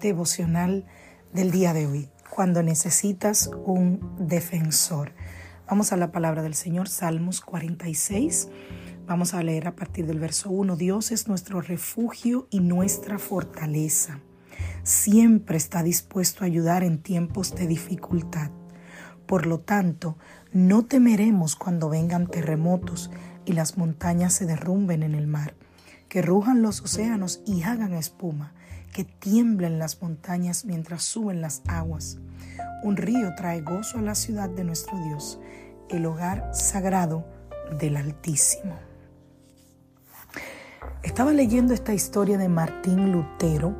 Devocional del día de hoy, cuando necesitas un defensor. Vamos a la palabra del Señor, Salmos 46. Vamos a leer a partir del verso 1. Dios es nuestro refugio y nuestra fortaleza. Siempre está dispuesto a ayudar en tiempos de dificultad. Por lo tanto, no temeremos cuando vengan terremotos y las montañas se derrumben en el mar, que rujan los océanos y hagan espuma que tiemblen las montañas mientras suben las aguas. Un río trae gozo a la ciudad de nuestro Dios, el hogar sagrado del Altísimo. Estaba leyendo esta historia de Martín Lutero,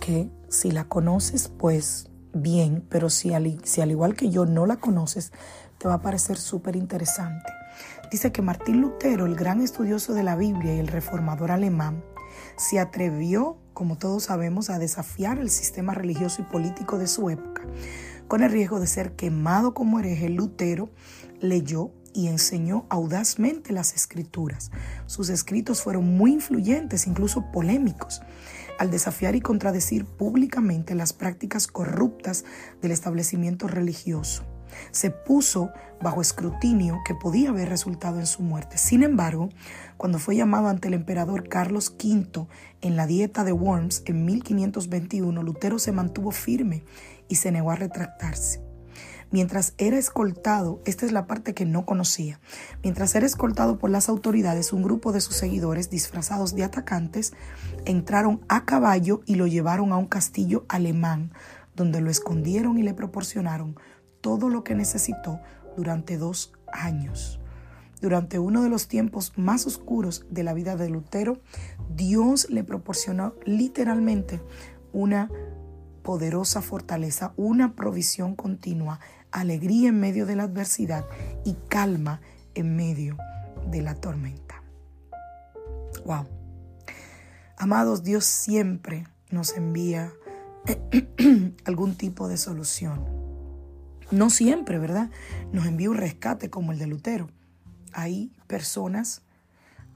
que si la conoces, pues bien, pero si al, si al igual que yo no la conoces, te va a parecer súper interesante. Dice que Martín Lutero, el gran estudioso de la Biblia y el reformador alemán, se atrevió como todos sabemos, a desafiar el sistema religioso y político de su época. Con el riesgo de ser quemado como hereje, Lutero leyó y enseñó audazmente las escrituras. Sus escritos fueron muy influyentes, incluso polémicos, al desafiar y contradecir públicamente las prácticas corruptas del establecimiento religioso se puso bajo escrutinio que podía haber resultado en su muerte. Sin embargo, cuando fue llamado ante el emperador Carlos V en la dieta de Worms en 1521, Lutero se mantuvo firme y se negó a retractarse. Mientras era escoltado, esta es la parte que no conocía, mientras era escoltado por las autoridades, un grupo de sus seguidores disfrazados de atacantes entraron a caballo y lo llevaron a un castillo alemán, donde lo escondieron y le proporcionaron todo lo que necesitó durante dos años. Durante uno de los tiempos más oscuros de la vida de Lutero, Dios le proporcionó literalmente una poderosa fortaleza, una provisión continua, alegría en medio de la adversidad y calma en medio de la tormenta. Wow. Amados, Dios siempre nos envía algún tipo de solución. No siempre, ¿verdad? Nos envía un rescate como el de Lutero. Hay personas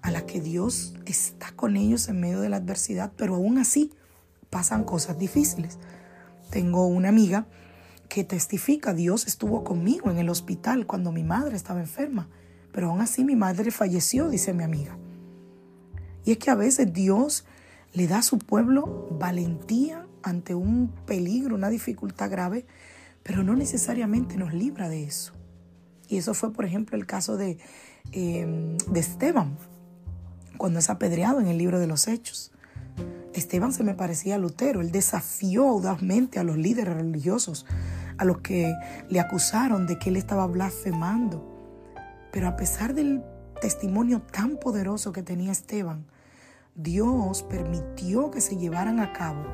a las que Dios está con ellos en medio de la adversidad, pero aún así pasan cosas difíciles. Tengo una amiga que testifica, Dios estuvo conmigo en el hospital cuando mi madre estaba enferma, pero aún así mi madre falleció, dice mi amiga. Y es que a veces Dios le da a su pueblo valentía ante un peligro, una dificultad grave, pero no necesariamente nos libra de eso. Y eso fue, por ejemplo, el caso de, em, de Esteban, cuando es apedreado en el libro de los Hechos. Esteban se me parecía a Lutero, él desafió audazmente a los líderes religiosos, a los que le acusaron de que él estaba blasfemando. Pero a pesar del testimonio tan poderoso que tenía Esteban, Dios permitió que se llevaran a cabo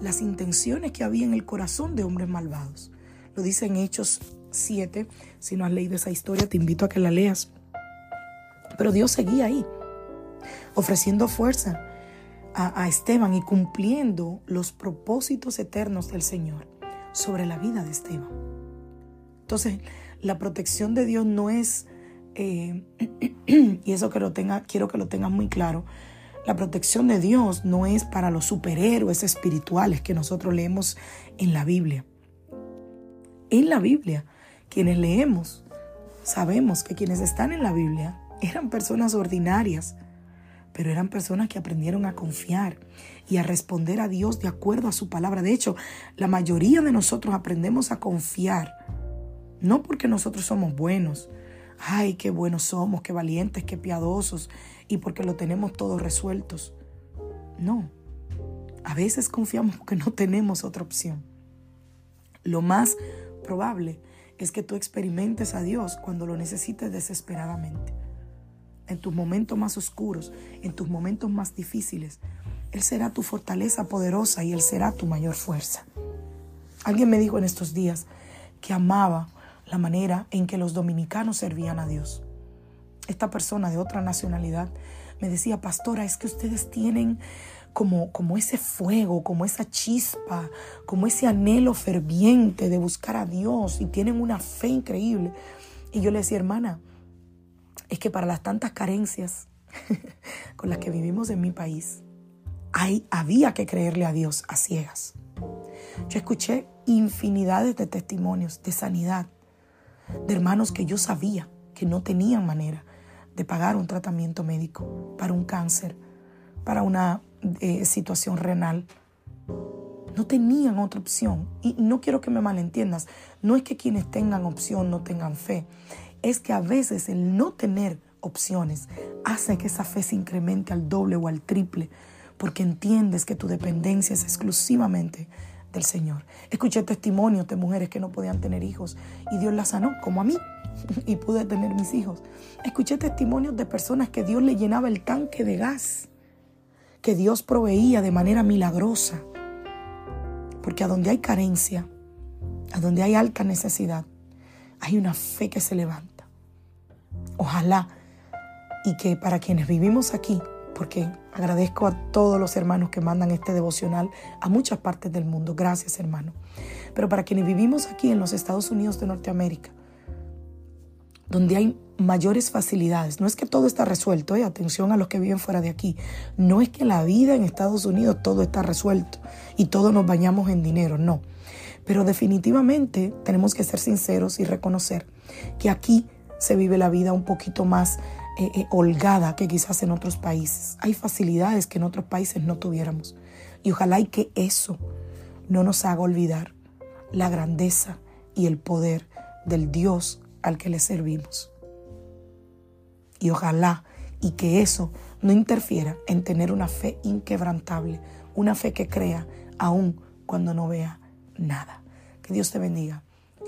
las intenciones que había en el corazón de hombres malvados. Lo dice en Hechos 7. Si no has leído esa historia, te invito a que la leas. Pero Dios seguía ahí, ofreciendo fuerza a, a Esteban y cumpliendo los propósitos eternos del Señor sobre la vida de Esteban. Entonces, la protección de Dios no es, eh, y eso que lo tenga, quiero que lo tengas muy claro, la protección de Dios no es para los superhéroes espirituales que nosotros leemos en la Biblia en la Biblia. Quienes leemos, sabemos que quienes están en la Biblia eran personas ordinarias, pero eran personas que aprendieron a confiar y a responder a Dios de acuerdo a su palabra. De hecho, la mayoría de nosotros aprendemos a confiar, no porque nosotros somos buenos, ay, qué buenos somos, qué valientes, qué piadosos, y porque lo tenemos todos resueltos. No, A veces confiamos porque no tenemos otra opción. Lo más probable es que tú experimentes a Dios cuando lo necesites desesperadamente. En tus momentos más oscuros, en tus momentos más difíciles, Él será tu fortaleza poderosa y Él será tu mayor fuerza. Alguien me dijo en estos días que amaba la manera en que los dominicanos servían a Dios. Esta persona de otra nacionalidad me decía, pastora, es que ustedes tienen como, como ese fuego, como esa chispa, como ese anhelo ferviente de buscar a Dios y tienen una fe increíble. Y yo le decía, hermana, es que para las tantas carencias con las que vivimos en mi país, hay, había que creerle a Dios a ciegas. Yo escuché infinidades de testimonios de sanidad, de hermanos que yo sabía que no tenían manera de pagar un tratamiento médico para un cáncer, para una situación renal. No tenían otra opción. Y no quiero que me malentiendas. No es que quienes tengan opción no tengan fe. Es que a veces el no tener opciones hace que esa fe se incremente al doble o al triple. Porque entiendes que tu dependencia es exclusivamente del Señor. Escuché testimonios de mujeres que no podían tener hijos y Dios las sanó, como a mí, y pude tener mis hijos. Escuché testimonios de personas que Dios le llenaba el tanque de gas que Dios proveía de manera milagrosa. Porque a donde hay carencia, a donde hay alta necesidad, hay una fe que se levanta. Ojalá y que para quienes vivimos aquí, porque agradezco a todos los hermanos que mandan este devocional a muchas partes del mundo, gracias hermano, pero para quienes vivimos aquí en los Estados Unidos de Norteamérica, donde hay mayores facilidades. No es que todo está resuelto, ¿eh? atención a los que viven fuera de aquí. No es que la vida en Estados Unidos todo está resuelto y todos nos bañamos en dinero, no. Pero definitivamente tenemos que ser sinceros y reconocer que aquí se vive la vida un poquito más eh, eh, holgada que quizás en otros países. Hay facilidades que en otros países no tuviéramos. Y ojalá y que eso no nos haga olvidar la grandeza y el poder del Dios al que le servimos. Y ojalá y que eso no interfiera en tener una fe inquebrantable, una fe que crea aún cuando no vea nada. Que Dios te bendiga,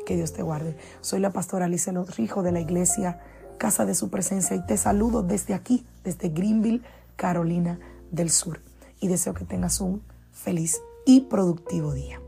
que Dios te guarde. Soy la pastora Alicia Rijo de la iglesia Casa de Su Presencia y te saludo desde aquí, desde Greenville, Carolina del Sur. Y deseo que tengas un feliz y productivo día.